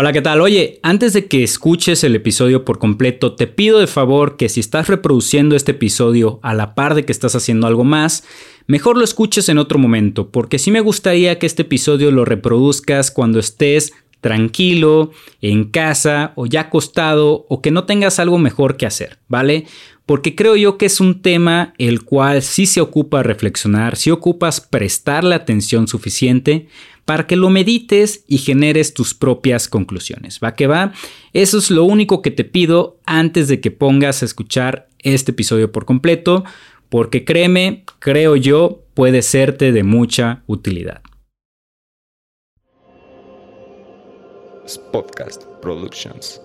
Hola, ¿qué tal? Oye, antes de que escuches el episodio por completo, te pido de favor que si estás reproduciendo este episodio a la par de que estás haciendo algo más, mejor lo escuches en otro momento, porque sí me gustaría que este episodio lo reproduzcas cuando estés tranquilo, en casa o ya acostado o que no tengas algo mejor que hacer, ¿vale? Porque creo yo que es un tema el cual sí se ocupa reflexionar, si ocupas prestarle atención suficiente para que lo medites y generes tus propias conclusiones. ¿Va que va? Eso es lo único que te pido antes de que pongas a escuchar este episodio por completo, porque créeme, creo yo, puede serte de mucha utilidad. Podcast Productions.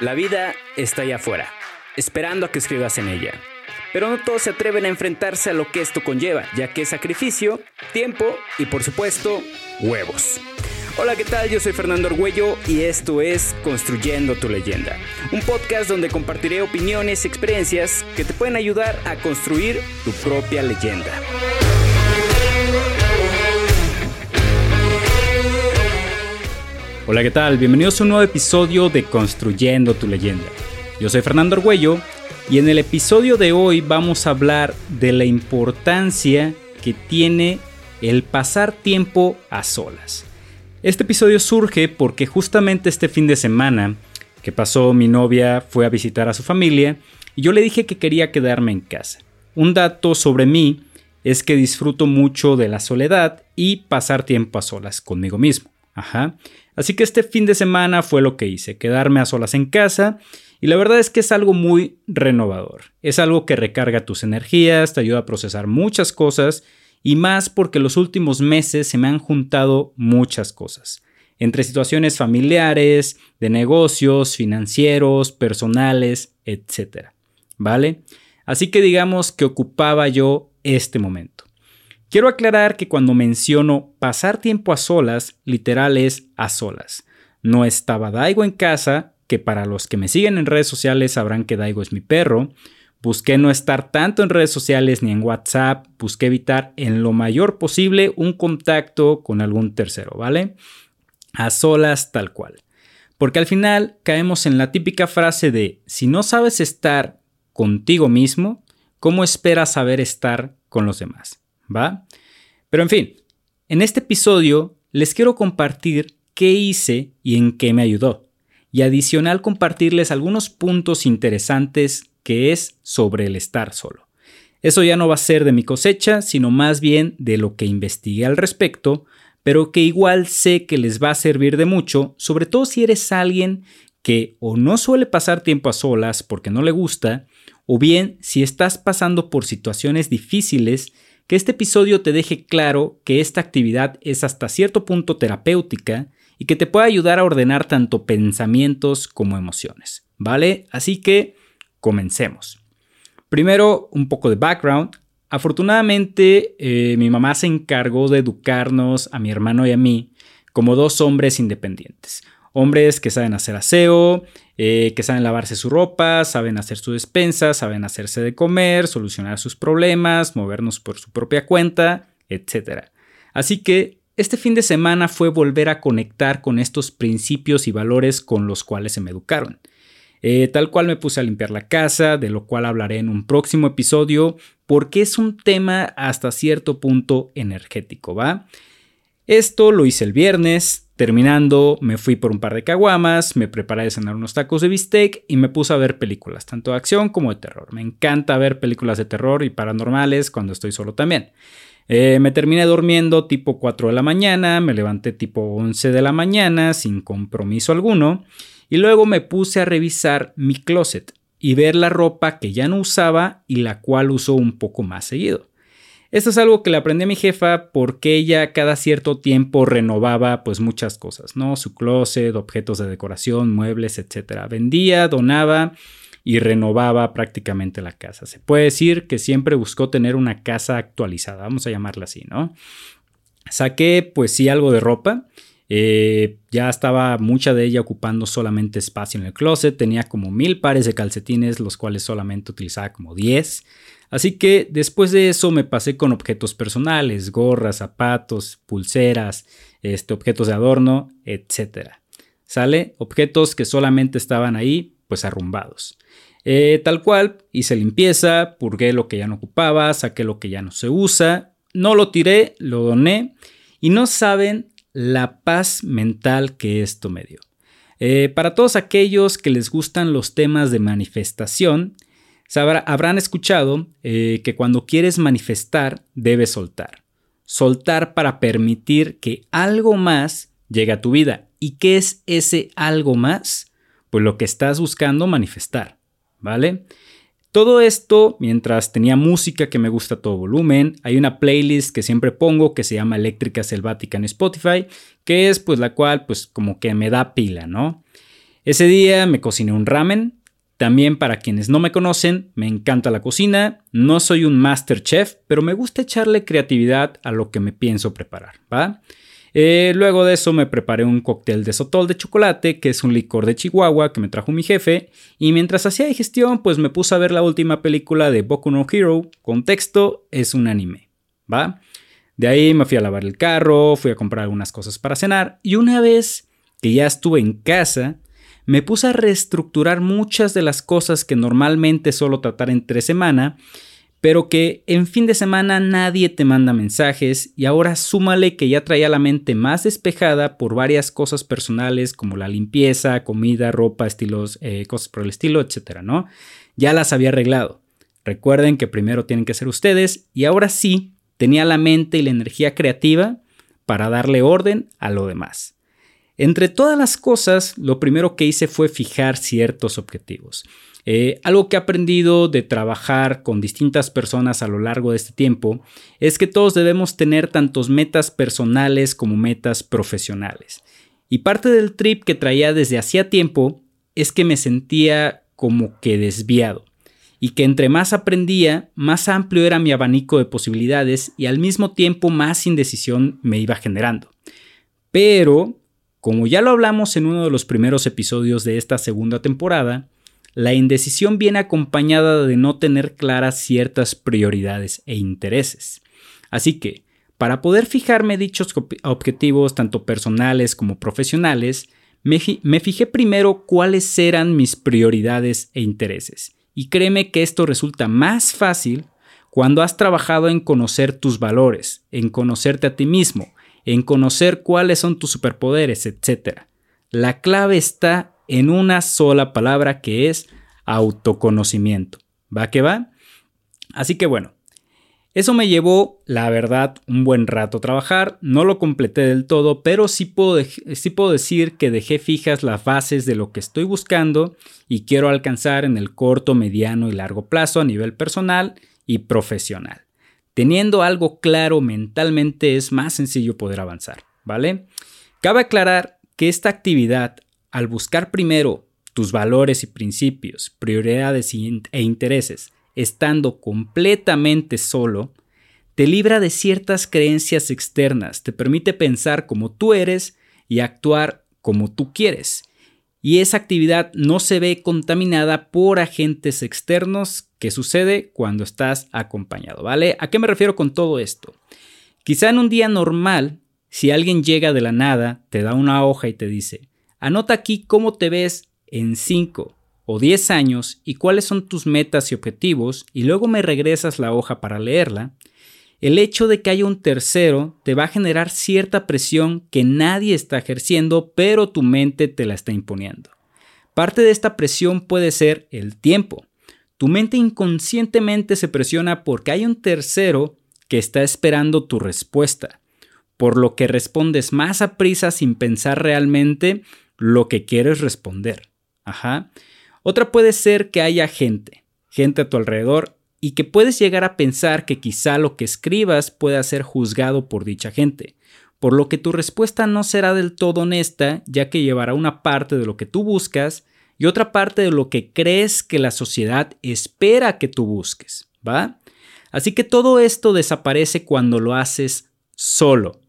La vida está allá afuera, esperando a que escribas en ella. Pero no todos se atreven a enfrentarse a lo que esto conlleva, ya que es sacrificio, tiempo y por supuesto, huevos. Hola, ¿qué tal? Yo soy Fernando Argüello y esto es Construyendo tu leyenda, un podcast donde compartiré opiniones y experiencias que te pueden ayudar a construir tu propia leyenda. Hola, ¿qué tal? Bienvenidos a un nuevo episodio de Construyendo tu leyenda. Yo soy Fernando Argüello y en el episodio de hoy vamos a hablar de la importancia que tiene el pasar tiempo a solas. Este episodio surge porque justamente este fin de semana que pasó mi novia fue a visitar a su familia y yo le dije que quería quedarme en casa. Un dato sobre mí es que disfruto mucho de la soledad y pasar tiempo a solas conmigo mismo. Ajá. Así que este fin de semana fue lo que hice, quedarme a solas en casa y la verdad es que es algo muy renovador. Es algo que recarga tus energías, te ayuda a procesar muchas cosas y más porque los últimos meses se me han juntado muchas cosas. Entre situaciones familiares, de negocios, financieros, personales, etc. ¿Vale? Así que digamos que ocupaba yo este momento. Quiero aclarar que cuando menciono pasar tiempo a solas, literal es a solas. No estaba Daigo en casa, que para los que me siguen en redes sociales sabrán que Daigo es mi perro. Busqué no estar tanto en redes sociales ni en WhatsApp, busqué evitar en lo mayor posible un contacto con algún tercero, ¿vale? A solas tal cual. Porque al final caemos en la típica frase de, si no sabes estar contigo mismo, ¿cómo esperas saber estar con los demás? ¿va? Pero en fin, en este episodio les quiero compartir qué hice y en qué me ayudó. Y adicional compartirles algunos puntos interesantes que es sobre el estar solo. Eso ya no va a ser de mi cosecha, sino más bien de lo que investigué al respecto, pero que igual sé que les va a servir de mucho, sobre todo si eres alguien que o no suele pasar tiempo a solas porque no le gusta, o bien si estás pasando por situaciones difíciles que este episodio te deje claro que esta actividad es hasta cierto punto terapéutica y que te puede ayudar a ordenar tanto pensamientos como emociones, ¿vale? Así que comencemos. Primero, un poco de background. Afortunadamente, eh, mi mamá se encargó de educarnos a mi hermano y a mí como dos hombres independientes. Hombres que saben hacer aseo, eh, que saben lavarse su ropa, saben hacer su despensa, saben hacerse de comer, solucionar sus problemas, movernos por su propia cuenta, etc. Así que este fin de semana fue volver a conectar con estos principios y valores con los cuales se me educaron. Eh, tal cual me puse a limpiar la casa, de lo cual hablaré en un próximo episodio, porque es un tema hasta cierto punto energético, ¿va? Esto lo hice el viernes, Terminando, me fui por un par de caguamas, me preparé a cenar unos tacos de bistec y me puse a ver películas, tanto de acción como de terror. Me encanta ver películas de terror y paranormales cuando estoy solo también. Eh, me terminé durmiendo tipo 4 de la mañana, me levanté tipo 11 de la mañana sin compromiso alguno y luego me puse a revisar mi closet y ver la ropa que ya no usaba y la cual uso un poco más seguido. Esto es algo que le aprendí a mi jefa porque ella cada cierto tiempo renovaba pues muchas cosas, ¿no? Su closet, objetos de decoración, muebles, etc. Vendía, donaba y renovaba prácticamente la casa. Se puede decir que siempre buscó tener una casa actualizada, vamos a llamarla así, ¿no? Saqué pues sí algo de ropa. Eh, ya estaba mucha de ella ocupando solamente espacio en el closet. Tenía como mil pares de calcetines, los cuales solamente utilizaba como 10. Así que después de eso me pasé con objetos personales, gorras, zapatos, pulseras, este, objetos de adorno, etc. ¿Sale? Objetos que solamente estaban ahí, pues arrumbados. Eh, tal cual, hice limpieza, purgué lo que ya no ocupaba, saqué lo que ya no se usa, no lo tiré, lo doné y no saben la paz mental que esto me dio. Eh, para todos aquellos que les gustan los temas de manifestación, habrán escuchado eh, que cuando quieres manifestar debes soltar. Soltar para permitir que algo más llegue a tu vida. ¿Y qué es ese algo más? Pues lo que estás buscando manifestar, ¿vale? Todo esto mientras tenía música que me gusta a todo volumen. Hay una playlist que siempre pongo que se llama Eléctrica Selvática en Spotify, que es pues la cual pues como que me da pila, ¿no? Ese día me cociné un ramen. También para quienes no me conocen, me encanta la cocina. No soy un master chef, pero me gusta echarle creatividad a lo que me pienso preparar, ¿va? Eh, luego de eso me preparé un cóctel de sotol de chocolate, que es un licor de Chihuahua que me trajo mi jefe, y mientras hacía digestión pues me puse a ver la última película de Boku no Hero, contexto es un anime, ¿va? De ahí me fui a lavar el carro, fui a comprar algunas cosas para cenar, y una vez que ya estuve en casa, me puse a reestructurar muchas de las cosas que normalmente solo tratar entre semana, pero que en fin de semana nadie te manda mensajes y ahora súmale que ya traía la mente más despejada por varias cosas personales como la limpieza, comida, ropa, estilos, eh, cosas por el estilo, etcétera, ¿no? Ya las había arreglado. Recuerden que primero tienen que ser ustedes y ahora sí tenía la mente y la energía creativa para darle orden a lo demás. Entre todas las cosas, lo primero que hice fue fijar ciertos objetivos. Eh, algo que he aprendido de trabajar con distintas personas a lo largo de este tiempo es que todos debemos tener tantos metas personales como metas profesionales. Y parte del trip que traía desde hacía tiempo es que me sentía como que desviado y que entre más aprendía, más amplio era mi abanico de posibilidades y al mismo tiempo más indecisión me iba generando. Pero, como ya lo hablamos en uno de los primeros episodios de esta segunda temporada, la indecisión viene acompañada de no tener claras ciertas prioridades e intereses. Así que, para poder fijarme dichos objetivos tanto personales como profesionales, me, fijé primero cuáles eran mis prioridades e intereses. Y créeme que esto resulta más fácil cuando has trabajado en conocer tus valores, en conocerte a ti mismo, en conocer cuáles son tus superpoderes, etc. La clave está en una sola palabra que es autoconocimiento. ¿Va que va? Así que bueno, eso me llevó, la verdad, un buen rato trabajar. No lo completé del todo, pero sí puedo, sí puedo decir que dejé fijas las bases de lo que estoy buscando y quiero alcanzar en el corto, mediano y largo plazo a nivel personal y profesional. Teniendo algo claro mentalmente es más sencillo poder avanzar, ¿vale? Cabe aclarar que esta actividad al buscar primero tus valores y principios, prioridades e intereses, estando completamente solo, te libra de ciertas creencias externas, te permite pensar como tú eres y actuar como tú quieres. Y esa actividad no se ve contaminada por agentes externos que sucede cuando estás acompañado, ¿vale? ¿A qué me refiero con todo esto? Quizá en un día normal, si alguien llega de la nada, te da una hoja y te dice, Anota aquí cómo te ves en 5 o 10 años y cuáles son tus metas y objetivos y luego me regresas la hoja para leerla. El hecho de que haya un tercero te va a generar cierta presión que nadie está ejerciendo, pero tu mente te la está imponiendo. Parte de esta presión puede ser el tiempo. Tu mente inconscientemente se presiona porque hay un tercero que está esperando tu respuesta, por lo que respondes más a prisa sin pensar realmente lo que quieres responder. Ajá. Otra puede ser que haya gente, gente a tu alrededor, y que puedes llegar a pensar que quizá lo que escribas pueda ser juzgado por dicha gente, por lo que tu respuesta no será del todo honesta, ya que llevará una parte de lo que tú buscas y otra parte de lo que crees que la sociedad espera que tú busques, ¿va? Así que todo esto desaparece cuando lo haces solo,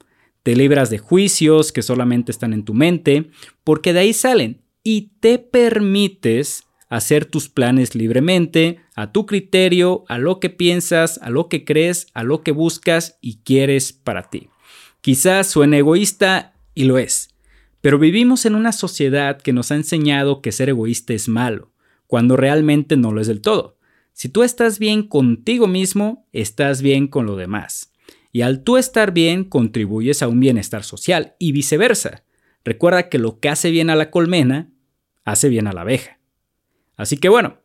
te libras de juicios que solamente están en tu mente, porque de ahí salen y te permites hacer tus planes libremente, a tu criterio, a lo que piensas, a lo que crees, a lo que buscas y quieres para ti. Quizás suene egoísta y lo es, pero vivimos en una sociedad que nos ha enseñado que ser egoísta es malo, cuando realmente no lo es del todo. Si tú estás bien contigo mismo, estás bien con lo demás. Y al tú estar bien, contribuyes a un bienestar social y viceversa. Recuerda que lo que hace bien a la colmena, hace bien a la abeja. Así que bueno,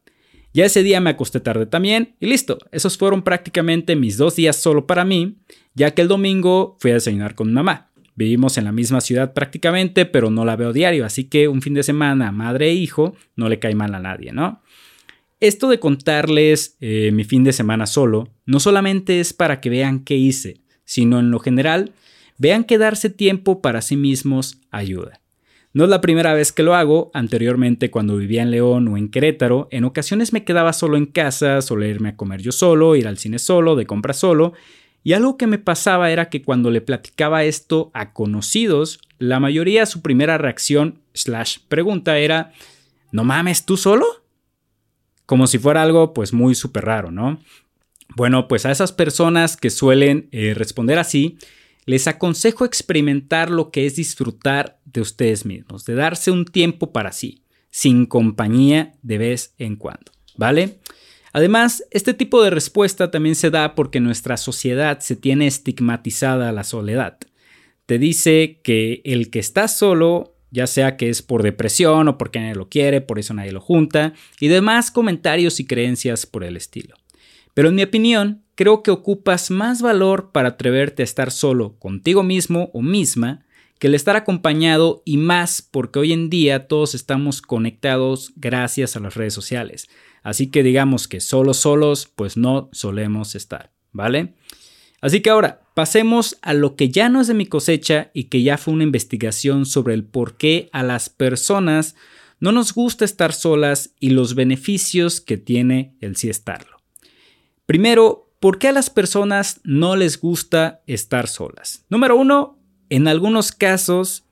ya ese día me acosté tarde también y listo. Esos fueron prácticamente mis dos días solo para mí, ya que el domingo fui a desayunar con mi mamá. Vivimos en la misma ciudad prácticamente, pero no la veo diario, así que un fin de semana, madre e hijo, no le cae mal a nadie, ¿no? Esto de contarles eh, mi fin de semana solo, no solamente es para que vean qué hice, sino en lo general, vean que darse tiempo para sí mismos ayuda. No es la primera vez que lo hago, anteriormente cuando vivía en León o en Querétaro, en ocasiones me quedaba solo en casa, solo irme a comer yo solo, ir al cine solo, de compra solo, y algo que me pasaba era que cuando le platicaba esto a conocidos, la mayoría su primera reacción slash pregunta era, ¿no mames tú solo? Como si fuera algo pues muy súper raro, ¿no? Bueno, pues a esas personas que suelen eh, responder así, les aconsejo experimentar lo que es disfrutar de ustedes mismos, de darse un tiempo para sí, sin compañía de vez en cuando, ¿vale? Además, este tipo de respuesta también se da porque nuestra sociedad se tiene estigmatizada la soledad. Te dice que el que está solo, ya sea que es por depresión o porque nadie lo quiere, por eso nadie lo junta, y demás comentarios y creencias por el estilo. Pero en mi opinión, creo que ocupas más valor para atreverte a estar solo contigo mismo o misma que el estar acompañado y más porque hoy en día todos estamos conectados gracias a las redes sociales. Así que digamos que solos solos pues no solemos estar, ¿vale? Así que ahora pasemos a lo que ya no es de mi cosecha y que ya fue una investigación sobre el por qué a las personas no nos gusta estar solas y los beneficios que tiene el sí estarlo. Primero, ¿Por qué a las personas no les gusta estar solas? Número uno, en algunos casos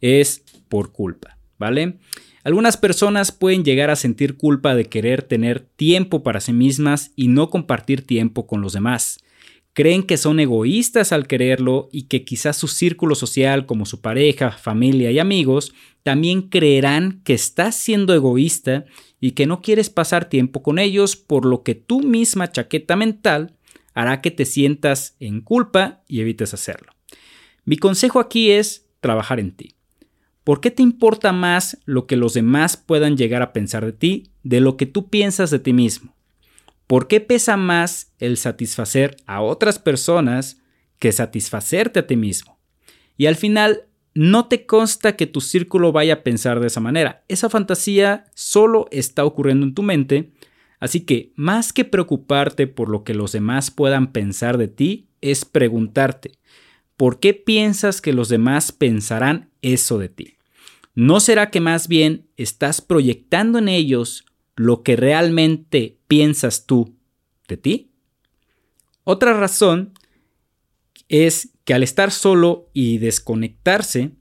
es por culpa, ¿vale? Algunas personas pueden llegar a sentir culpa de querer tener tiempo para sí mismas y no compartir tiempo con los demás. Creen que son egoístas al quererlo y que quizás su círculo social como su pareja, familia y amigos también creerán que estás siendo egoísta y que no quieres pasar tiempo con ellos, por lo que tu misma chaqueta mental hará que te sientas en culpa y evites hacerlo. Mi consejo aquí es trabajar en ti. ¿Por qué te importa más lo que los demás puedan llegar a pensar de ti de lo que tú piensas de ti mismo? ¿Por qué pesa más el satisfacer a otras personas que satisfacerte a ti mismo? Y al final, no te consta que tu círculo vaya a pensar de esa manera. Esa fantasía solo está ocurriendo en tu mente, así que más que preocuparte por lo que los demás puedan pensar de ti, es preguntarte, ¿por qué piensas que los demás pensarán eso de ti? ¿No será que más bien estás proyectando en ellos lo que realmente piensas tú de ti? Otra razón es que al estar solo y desconectarse,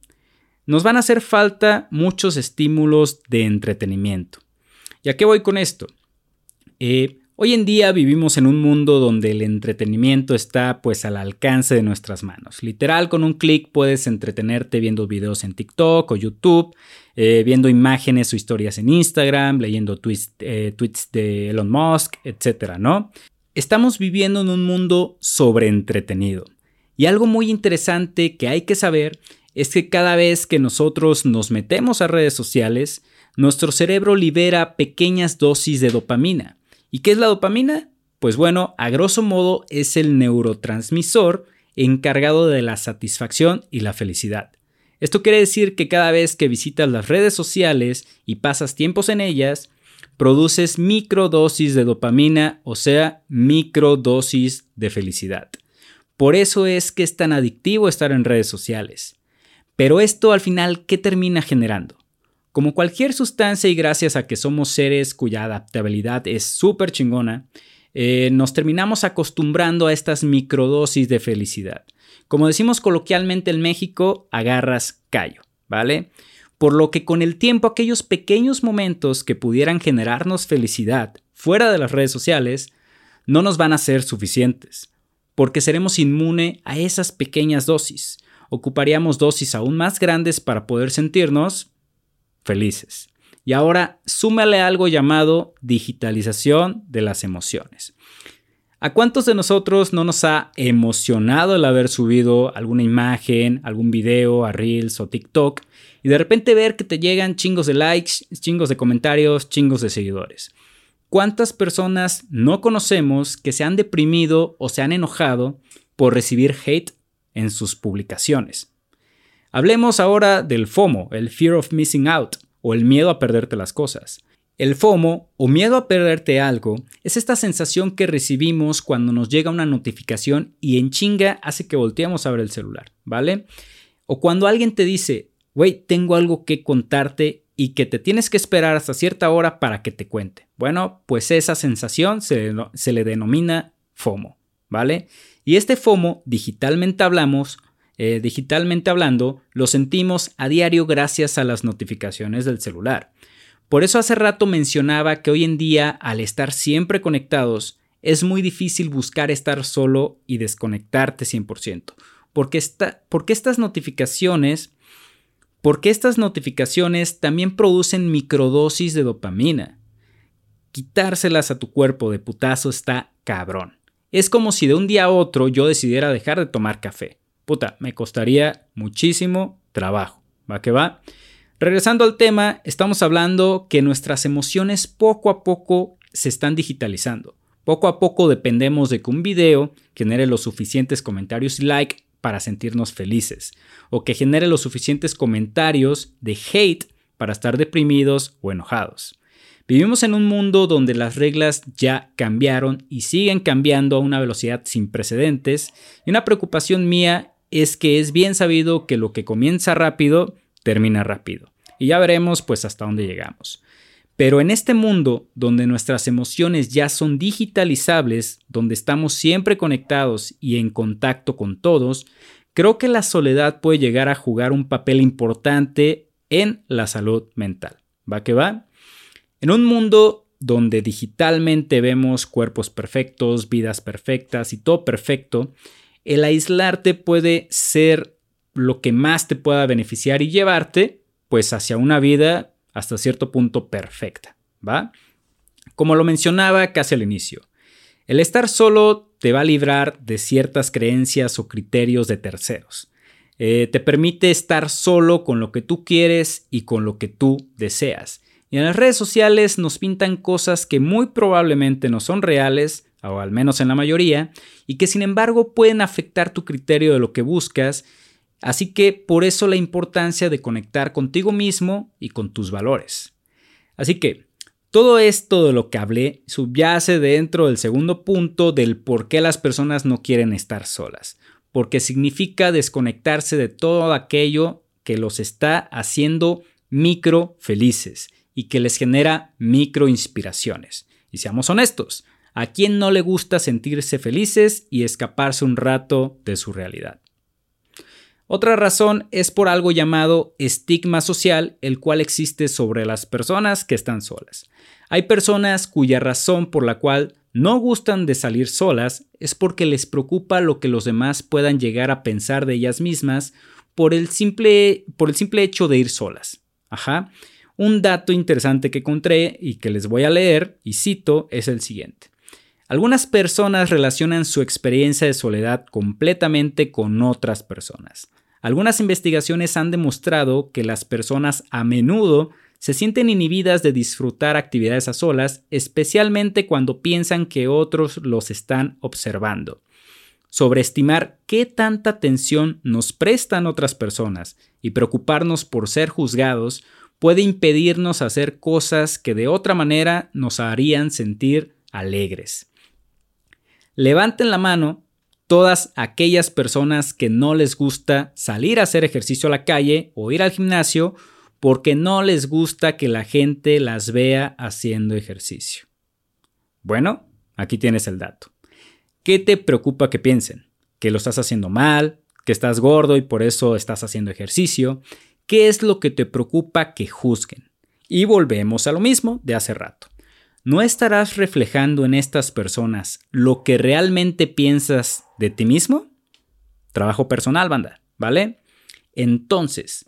nos van a hacer falta muchos estímulos de entretenimiento. ¿Y a qué voy con esto? Eh, hoy en día vivimos en un mundo donde el entretenimiento está pues al alcance de nuestras manos. Literal, con un clic puedes entretenerte viendo videos en TikTok o YouTube, eh, viendo imágenes o historias en Instagram, leyendo tweets, eh, tweets de Elon Musk, etc. ¿no? Estamos viviendo en un mundo sobreentretenido. Y algo muy interesante que hay que saber es que cada vez que nosotros nos metemos a redes sociales, nuestro cerebro libera pequeñas dosis de dopamina. ¿Y qué es la dopamina? Pues bueno, a grosso modo es el neurotransmisor encargado de la satisfacción y la felicidad. Esto quiere decir que cada vez que visitas las redes sociales y pasas tiempos en ellas, produces microdosis de dopamina, o sea, microdosis de felicidad. Por eso es que es tan adictivo estar en redes sociales. Pero esto al final, ¿qué termina generando? Como cualquier sustancia y gracias a que somos seres cuya adaptabilidad es súper chingona, eh, nos terminamos acostumbrando a estas microdosis de felicidad. Como decimos coloquialmente en México, agarras callo, ¿vale? por lo que con el tiempo aquellos pequeños momentos que pudieran generarnos felicidad fuera de las redes sociales no nos van a ser suficientes, porque seremos inmune a esas pequeñas dosis. Ocuparíamos dosis aún más grandes para poder sentirnos felices. Y ahora súmale algo llamado digitalización de las emociones. ¿A cuántos de nosotros no nos ha emocionado el haber subido alguna imagen, algún video a Reels o TikTok y de repente ver que te llegan chingos de likes, chingos de comentarios, chingos de seguidores? ¿Cuántas personas no conocemos que se han deprimido o se han enojado por recibir hate en sus publicaciones? Hablemos ahora del FOMO, el Fear of Missing Out, o el miedo a perderte las cosas. El FOMO o miedo a perderte algo es esta sensación que recibimos cuando nos llega una notificación y en chinga hace que volteemos a ver el celular, ¿vale? O cuando alguien te dice, güey, tengo algo que contarte y que te tienes que esperar hasta cierta hora para que te cuente. Bueno, pues esa sensación se, se le denomina FOMO, ¿vale? Y este FOMO, digitalmente hablamos, eh, digitalmente hablando, lo sentimos a diario gracias a las notificaciones del celular. Por eso hace rato mencionaba que hoy en día, al estar siempre conectados, es muy difícil buscar estar solo y desconectarte 100%. Porque, porque estas notificaciones, porque estas notificaciones también producen microdosis de dopamina. Quitárselas a tu cuerpo de putazo está cabrón. Es como si de un día a otro yo decidiera dejar de tomar café. Puta, me costaría muchísimo trabajo. ¿Va que va? Regresando al tema, estamos hablando que nuestras emociones poco a poco se están digitalizando. Poco a poco dependemos de que un video genere los suficientes comentarios y like para sentirnos felices, o que genere los suficientes comentarios de hate para estar deprimidos o enojados. Vivimos en un mundo donde las reglas ya cambiaron y siguen cambiando a una velocidad sin precedentes, y una preocupación mía es que es bien sabido que lo que comienza rápido termina rápido. Y ya veremos pues hasta dónde llegamos. Pero en este mundo donde nuestras emociones ya son digitalizables, donde estamos siempre conectados y en contacto con todos, creo que la soledad puede llegar a jugar un papel importante en la salud mental. ¿Va que va? En un mundo donde digitalmente vemos cuerpos perfectos, vidas perfectas y todo perfecto, el aislarte puede ser lo que más te pueda beneficiar y llevarte pues hacia una vida hasta cierto punto perfecta, ¿va? Como lo mencionaba casi al inicio, el estar solo te va a librar de ciertas creencias o criterios de terceros. Eh, te permite estar solo con lo que tú quieres y con lo que tú deseas. Y en las redes sociales nos pintan cosas que muy probablemente no son reales, o al menos en la mayoría, y que sin embargo pueden afectar tu criterio de lo que buscas Así que por eso la importancia de conectar contigo mismo y con tus valores. Así que todo esto de lo que hablé subyace dentro del segundo punto del por qué las personas no quieren estar solas, porque significa desconectarse de todo aquello que los está haciendo micro felices y que les genera micro inspiraciones. Y seamos honestos, ¿a quién no le gusta sentirse felices y escaparse un rato de su realidad? Otra razón es por algo llamado estigma social, el cual existe sobre las personas que están solas. Hay personas cuya razón por la cual no gustan de salir solas es porque les preocupa lo que los demás puedan llegar a pensar de ellas mismas por el simple, por el simple hecho de ir solas. Ajá. Un dato interesante que encontré y que les voy a leer y cito es el siguiente. Algunas personas relacionan su experiencia de soledad completamente con otras personas. Algunas investigaciones han demostrado que las personas a menudo se sienten inhibidas de disfrutar actividades a solas, especialmente cuando piensan que otros los están observando. Sobreestimar qué tanta atención nos prestan otras personas y preocuparnos por ser juzgados puede impedirnos hacer cosas que de otra manera nos harían sentir alegres. Levanten la mano todas aquellas personas que no les gusta salir a hacer ejercicio a la calle o ir al gimnasio porque no les gusta que la gente las vea haciendo ejercicio. Bueno, aquí tienes el dato. ¿Qué te preocupa que piensen? ¿Que lo estás haciendo mal? ¿Que estás gordo y por eso estás haciendo ejercicio? ¿Qué es lo que te preocupa que juzguen? Y volvemos a lo mismo de hace rato. ¿No estarás reflejando en estas personas lo que realmente piensas de ti mismo? Trabajo personal, banda, ¿vale? Entonces,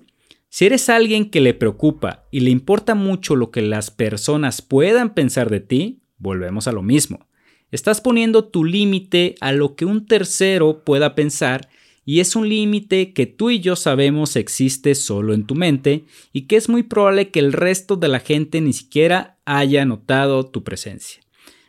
si eres alguien que le preocupa y le importa mucho lo que las personas puedan pensar de ti, volvemos a lo mismo. Estás poniendo tu límite a lo que un tercero pueda pensar y es un límite que tú y yo sabemos existe solo en tu mente y que es muy probable que el resto de la gente ni siquiera haya notado tu presencia.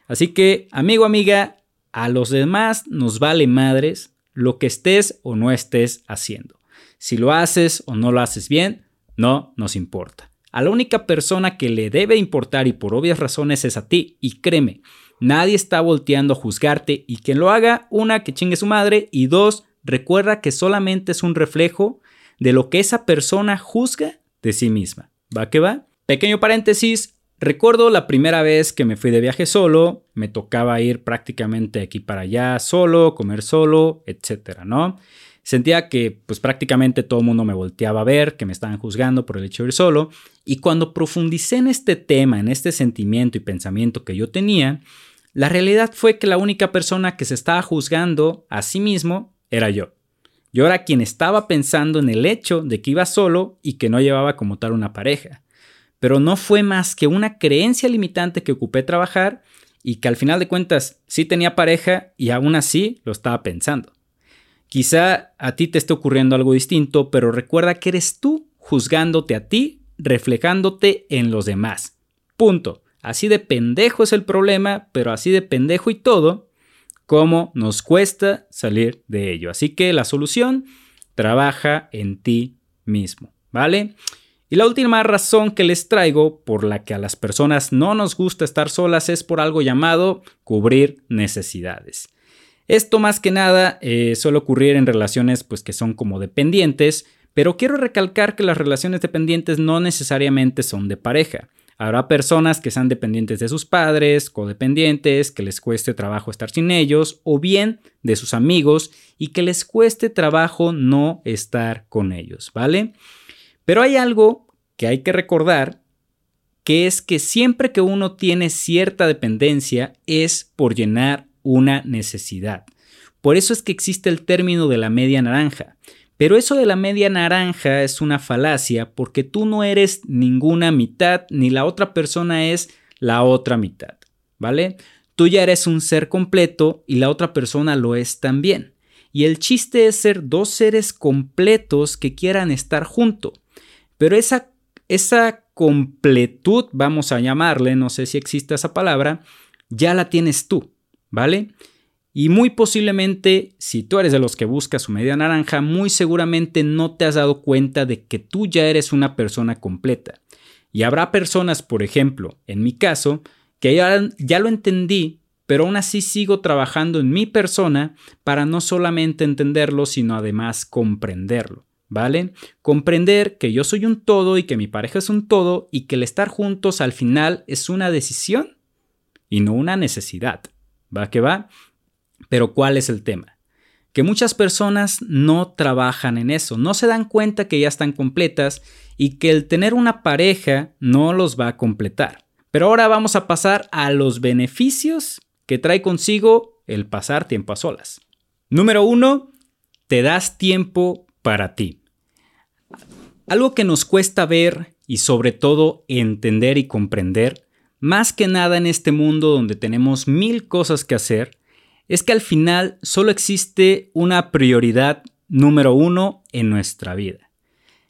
Así que, amigo, amiga, a los demás nos vale madres lo que estés o no estés haciendo. Si lo haces o no lo haces bien, no nos importa. A la única persona que le debe importar y por obvias razones es a ti. Y créeme, nadie está volteando a juzgarte y quien lo haga, una, que chingue su madre y dos, recuerda que solamente es un reflejo de lo que esa persona juzga de sí misma. ¿Va que va? Pequeño paréntesis, recuerdo la primera vez que me fui de viaje solo, me tocaba ir prácticamente aquí para allá solo, comer solo, etcétera, ¿no? Sentía que pues prácticamente todo el mundo me volteaba a ver, que me estaban juzgando por el hecho de ir solo, y cuando profundicé en este tema, en este sentimiento y pensamiento que yo tenía, la realidad fue que la única persona que se estaba juzgando a sí mismo era yo. Yo era quien estaba pensando en el hecho de que iba solo y que no llevaba como tal una pareja. Pero no fue más que una creencia limitante que ocupé trabajar y que al final de cuentas sí tenía pareja y aún así lo estaba pensando. Quizá a ti te esté ocurriendo algo distinto, pero recuerda que eres tú juzgándote a ti, reflejándote en los demás. Punto. Así de pendejo es el problema, pero así de pendejo y todo cómo nos cuesta salir de ello. Así que la solución, trabaja en ti mismo, ¿vale? Y la última razón que les traigo por la que a las personas no nos gusta estar solas es por algo llamado cubrir necesidades. Esto más que nada eh, suele ocurrir en relaciones pues que son como dependientes, pero quiero recalcar que las relaciones dependientes no necesariamente son de pareja. Habrá personas que sean dependientes de sus padres, codependientes, que les cueste trabajo estar sin ellos, o bien de sus amigos y que les cueste trabajo no estar con ellos, ¿vale? Pero hay algo que hay que recordar, que es que siempre que uno tiene cierta dependencia es por llenar una necesidad. Por eso es que existe el término de la media naranja. Pero eso de la media naranja es una falacia porque tú no eres ninguna mitad ni la otra persona es la otra mitad, ¿vale? Tú ya eres un ser completo y la otra persona lo es también. Y el chiste es ser dos seres completos que quieran estar juntos. Pero esa, esa completud, vamos a llamarle, no sé si existe esa palabra, ya la tienes tú, ¿vale? Y muy posiblemente, si tú eres de los que buscas su media naranja, muy seguramente no te has dado cuenta de que tú ya eres una persona completa. Y habrá personas, por ejemplo, en mi caso, que ya, ya lo entendí, pero aún así sigo trabajando en mi persona para no solamente entenderlo, sino además comprenderlo. ¿Vale? Comprender que yo soy un todo y que mi pareja es un todo y que el estar juntos al final es una decisión y no una necesidad. ¿Va que va? Pero ¿cuál es el tema? Que muchas personas no trabajan en eso, no se dan cuenta que ya están completas y que el tener una pareja no los va a completar. Pero ahora vamos a pasar a los beneficios que trae consigo el pasar tiempo a solas. Número uno, te das tiempo para ti. Algo que nos cuesta ver y sobre todo entender y comprender, más que nada en este mundo donde tenemos mil cosas que hacer, es que al final solo existe una prioridad número uno en nuestra vida.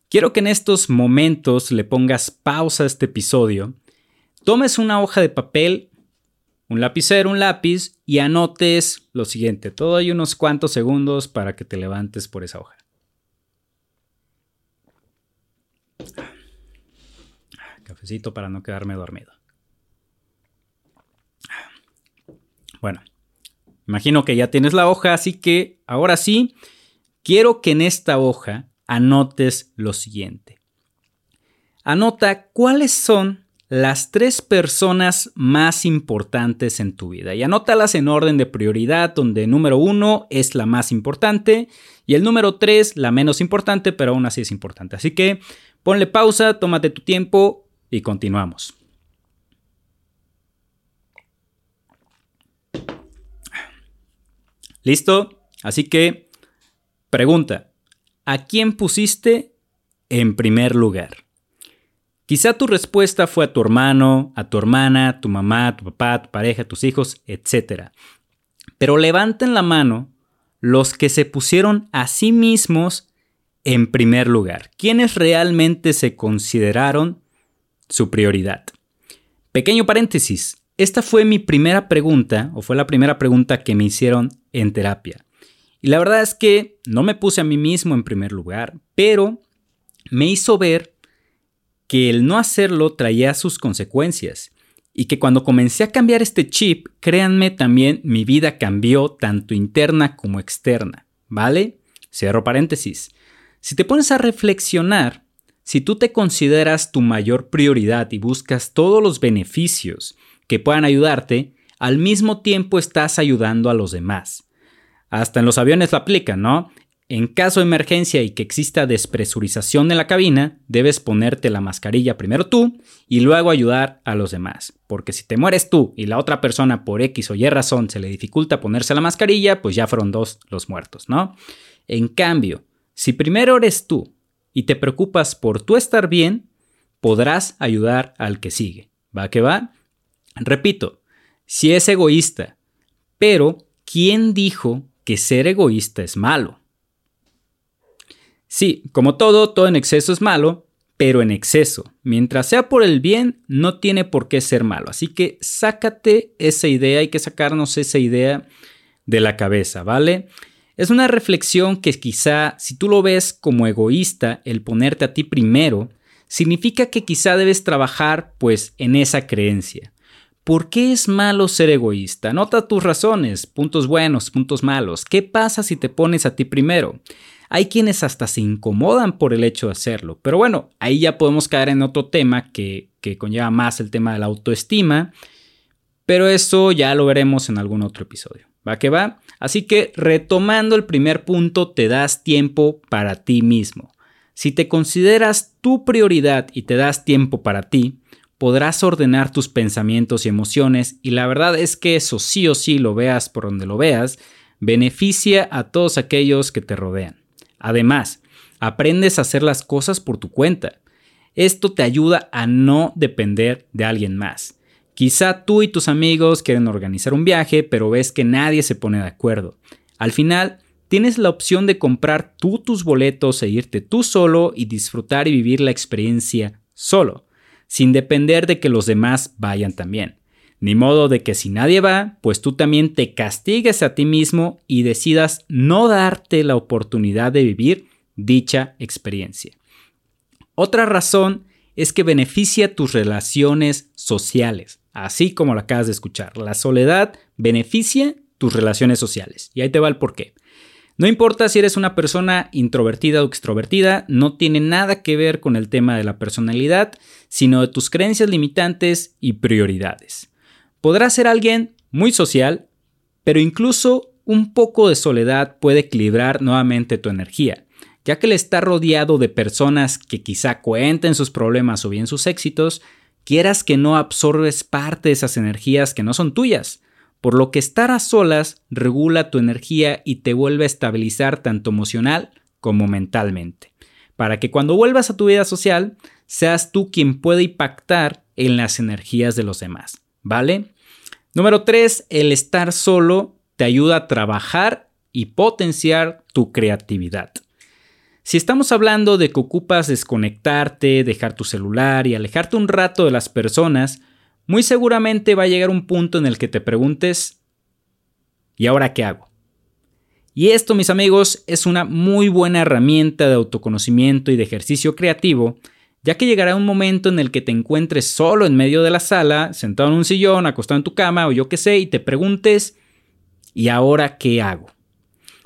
Quiero que en estos momentos le pongas pausa a este episodio, tomes una hoja de papel, un lapicero, un lápiz y anotes lo siguiente. Todo hay unos cuantos segundos para que te levantes por esa hoja. Cafecito para no quedarme dormido. Bueno, Imagino que ya tienes la hoja, así que ahora sí, quiero que en esta hoja anotes lo siguiente. Anota cuáles son las tres personas más importantes en tu vida y anótalas en orden de prioridad donde número uno es la más importante y el número tres la menos importante pero aún así es importante. Así que ponle pausa, tómate tu tiempo y continuamos. ¿Listo? Así que pregunta, ¿a quién pusiste en primer lugar? Quizá tu respuesta fue a tu hermano, a tu hermana, tu mamá, tu papá, tu pareja, tus hijos, etc. Pero levanten la mano los que se pusieron a sí mismos en primer lugar. ¿Quiénes realmente se consideraron su prioridad? Pequeño paréntesis. Esta fue mi primera pregunta, o fue la primera pregunta que me hicieron en terapia. Y la verdad es que no me puse a mí mismo en primer lugar, pero me hizo ver que el no hacerlo traía sus consecuencias y que cuando comencé a cambiar este chip, créanme, también mi vida cambió tanto interna como externa, ¿vale? Cierro paréntesis. Si te pones a reflexionar, si tú te consideras tu mayor prioridad y buscas todos los beneficios que puedan ayudarte, al mismo tiempo estás ayudando a los demás. Hasta en los aviones lo aplican, ¿no? En caso de emergencia y que exista despresurización en la cabina, debes ponerte la mascarilla primero tú y luego ayudar a los demás. Porque si te mueres tú y la otra persona por X o Y razón se le dificulta ponerse la mascarilla, pues ya fueron dos los muertos, ¿no? En cambio, si primero eres tú y te preocupas por tú estar bien, podrás ayudar al que sigue. ¿Va que va? Repito, si es egoísta, pero ¿quién dijo que ser egoísta es malo? Sí, como todo, todo en exceso es malo, pero en exceso. Mientras sea por el bien, no tiene por qué ser malo. Así que sácate esa idea, hay que sacarnos esa idea de la cabeza, ¿vale? Es una reflexión que quizá, si tú lo ves como egoísta, el ponerte a ti primero, significa que quizá debes trabajar pues en esa creencia. ¿Por qué es malo ser egoísta? Nota tus razones, puntos buenos, puntos malos. ¿Qué pasa si te pones a ti primero? Hay quienes hasta se incomodan por el hecho de hacerlo. Pero bueno, ahí ya podemos caer en otro tema que, que conlleva más el tema de la autoestima. Pero eso ya lo veremos en algún otro episodio. ¿Va que va? Así que retomando el primer punto, te das tiempo para ti mismo. Si te consideras tu prioridad y te das tiempo para ti, podrás ordenar tus pensamientos y emociones y la verdad es que eso sí o sí lo veas por donde lo veas, beneficia a todos aquellos que te rodean. Además, aprendes a hacer las cosas por tu cuenta. Esto te ayuda a no depender de alguien más. Quizá tú y tus amigos quieren organizar un viaje, pero ves que nadie se pone de acuerdo. Al final, tienes la opción de comprar tú tus boletos e irte tú solo y disfrutar y vivir la experiencia solo, sin depender de que los demás vayan también. Ni modo de que si nadie va, pues tú también te castigues a ti mismo y decidas no darte la oportunidad de vivir dicha experiencia. Otra razón es que beneficia tus relaciones sociales, así como lo acabas de escuchar. La soledad beneficia tus relaciones sociales. Y ahí te va el porqué. No importa si eres una persona introvertida o extrovertida, no tiene nada que ver con el tema de la personalidad, sino de tus creencias limitantes y prioridades. Podrás ser alguien muy social, pero incluso un poco de soledad puede equilibrar nuevamente tu energía, ya que el estar rodeado de personas que quizá cuenten sus problemas o bien sus éxitos, quieras que no absorbes parte de esas energías que no son tuyas, por lo que estar a solas regula tu energía y te vuelve a estabilizar tanto emocional como mentalmente, para que cuando vuelvas a tu vida social seas tú quien puede impactar en las energías de los demás, ¿vale? Número 3, el estar solo te ayuda a trabajar y potenciar tu creatividad. Si estamos hablando de que ocupas desconectarte, dejar tu celular y alejarte un rato de las personas, muy seguramente va a llegar un punto en el que te preguntes, ¿y ahora qué hago? Y esto, mis amigos, es una muy buena herramienta de autoconocimiento y de ejercicio creativo ya que llegará un momento en el que te encuentres solo en medio de la sala, sentado en un sillón, acostado en tu cama o yo qué sé, y te preguntes, ¿y ahora qué hago?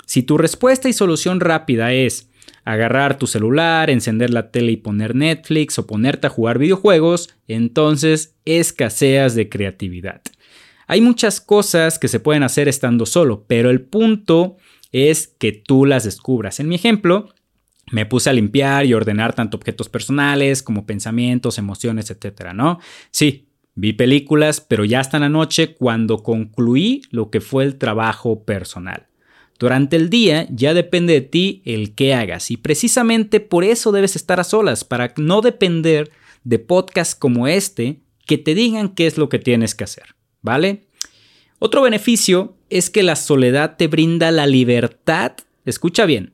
Si tu respuesta y solución rápida es, agarrar tu celular, encender la tele y poner Netflix o ponerte a jugar videojuegos, entonces escaseas de creatividad. Hay muchas cosas que se pueden hacer estando solo, pero el punto es que tú las descubras. En mi ejemplo, me puse a limpiar y ordenar tanto objetos personales como pensamientos, emociones, etcétera, ¿no? Sí, vi películas, pero ya hasta la noche cuando concluí lo que fue el trabajo personal. Durante el día ya depende de ti el qué hagas y precisamente por eso debes estar a solas, para no depender de podcasts como este que te digan qué es lo que tienes que hacer, ¿vale? Otro beneficio es que la soledad te brinda la libertad, escucha bien,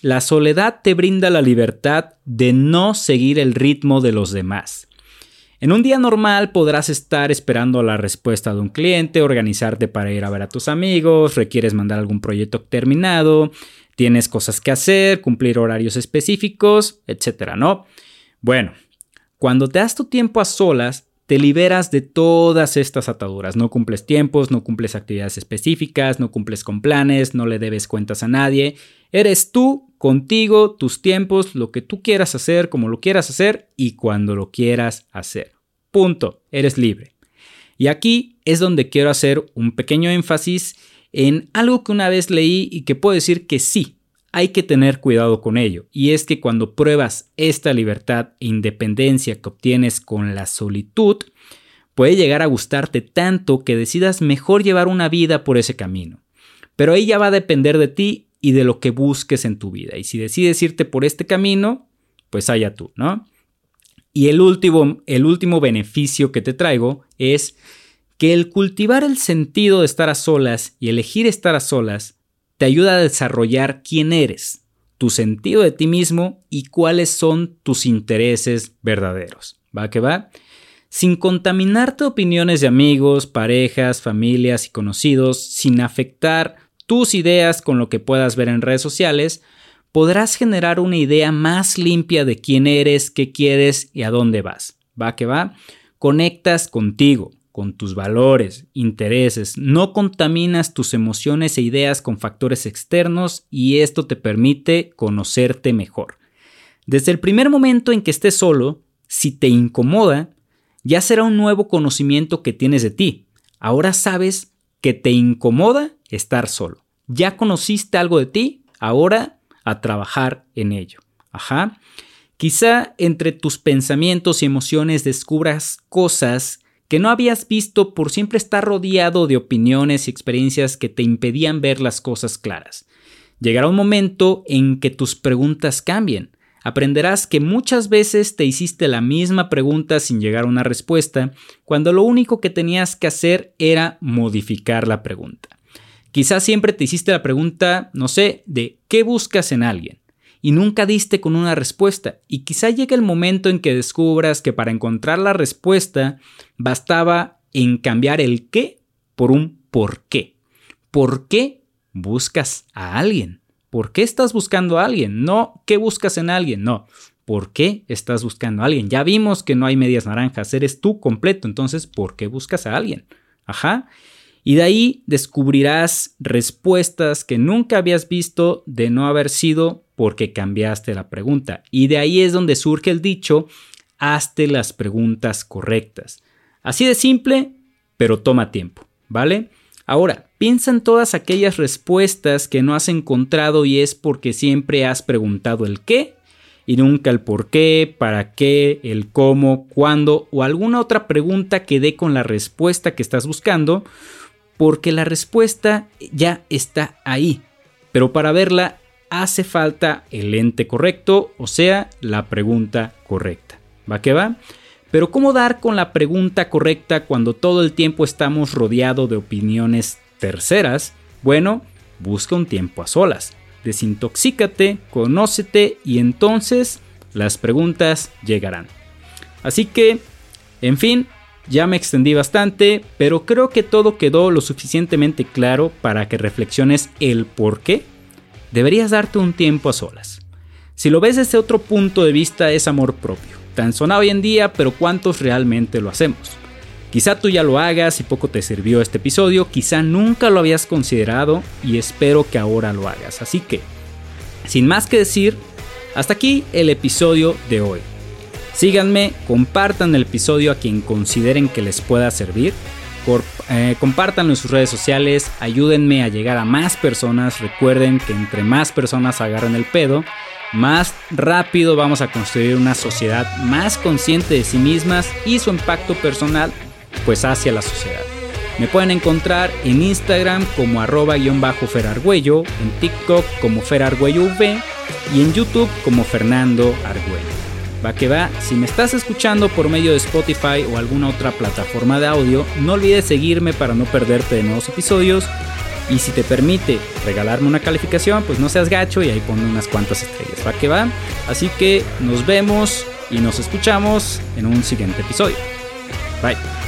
la soledad te brinda la libertad de no seguir el ritmo de los demás. En un día normal podrás estar esperando la respuesta de un cliente, organizarte para ir a ver a tus amigos, requieres mandar algún proyecto terminado, tienes cosas que hacer, cumplir horarios específicos, etcétera, ¿no? Bueno, cuando te das tu tiempo a solas, te liberas de todas estas ataduras. No cumples tiempos, no cumples actividades específicas, no cumples con planes, no le debes cuentas a nadie. Eres tú, contigo, tus tiempos, lo que tú quieras hacer, como lo quieras hacer y cuando lo quieras hacer. Punto, eres libre. Y aquí es donde quiero hacer un pequeño énfasis en algo que una vez leí y que puedo decir que sí, hay que tener cuidado con ello. Y es que cuando pruebas esta libertad e independencia que obtienes con la solitud, puede llegar a gustarte tanto que decidas mejor llevar una vida por ese camino. Pero ahí ya va a depender de ti y de lo que busques en tu vida. Y si decides irte por este camino, pues allá tú, ¿no? Y el último, el último beneficio que te traigo es que el cultivar el sentido de estar a solas y elegir estar a solas te ayuda a desarrollar quién eres, tu sentido de ti mismo y cuáles son tus intereses verdaderos. ¿Va que va? Sin contaminarte opiniones de amigos, parejas, familias y conocidos, sin afectar tus ideas con lo que puedas ver en redes sociales, podrás generar una idea más limpia de quién eres, qué quieres y a dónde vas. Va que va. Conectas contigo, con tus valores, intereses, no contaminas tus emociones e ideas con factores externos y esto te permite conocerte mejor. Desde el primer momento en que estés solo, si te incomoda, ya será un nuevo conocimiento que tienes de ti. Ahora sabes que te incomoda estar solo. Ya conociste algo de ti, ahora a trabajar en ello. Ajá. Quizá entre tus pensamientos y emociones descubras cosas que no habías visto por siempre estar rodeado de opiniones y experiencias que te impedían ver las cosas claras. Llegará un momento en que tus preguntas cambien. Aprenderás que muchas veces te hiciste la misma pregunta sin llegar a una respuesta, cuando lo único que tenías que hacer era modificar la pregunta. Quizás siempre te hiciste la pregunta, no sé, de ¿qué buscas en alguien? Y nunca diste con una respuesta. Y quizá llegue el momento en que descubras que para encontrar la respuesta bastaba en cambiar el qué por un por qué. ¿Por qué buscas a alguien? ¿Por qué estás buscando a alguien? No, ¿qué buscas en alguien? No. ¿Por qué estás buscando a alguien? Ya vimos que no hay medias naranjas, eres tú completo, entonces, ¿por qué buscas a alguien? Ajá. Y de ahí descubrirás respuestas que nunca habías visto de no haber sido porque cambiaste la pregunta. Y de ahí es donde surge el dicho, hazte las preguntas correctas. Así de simple, pero toma tiempo, ¿vale? Ahora, piensa en todas aquellas respuestas que no has encontrado y es porque siempre has preguntado el qué y nunca el por qué, para qué, el cómo, cuándo o alguna otra pregunta que dé con la respuesta que estás buscando porque la respuesta ya está ahí, pero para verla hace falta el lente correcto, o sea, la pregunta correcta. ¿Va que va? Pero ¿cómo dar con la pregunta correcta cuando todo el tiempo estamos rodeados de opiniones terceras? Bueno, busca un tiempo a solas. Desintoxícate, conócete y entonces las preguntas llegarán. Así que, en fin, ya me extendí bastante, pero creo que todo quedó lo suficientemente claro para que reflexiones el por qué deberías darte un tiempo a solas. Si lo ves desde otro punto de vista es amor propio, tan sonado hoy en día, pero ¿cuántos realmente lo hacemos? Quizá tú ya lo hagas y poco te sirvió este episodio, quizá nunca lo habías considerado y espero que ahora lo hagas. Así que, sin más que decir, Hasta aquí el episodio de hoy. Síganme, compartan el episodio a quien consideren que les pueda servir. Eh, compartanlo en sus redes sociales, ayúdenme a llegar a más personas. Recuerden que entre más personas agarren el pedo, más rápido vamos a construir una sociedad más consciente de sí mismas y su impacto personal pues hacia la sociedad. Me pueden encontrar en Instagram como arroba-ferargüello, en TikTok como ferargüelloV y en YouTube como Fernando Argüello. Va que va, si me estás escuchando por medio de Spotify o alguna otra plataforma de audio, no olvides seguirme para no perderte de nuevos episodios. Y si te permite regalarme una calificación, pues no seas gacho y ahí pon unas cuantas estrellas. Va que va. Así que nos vemos y nos escuchamos en un siguiente episodio. Bye.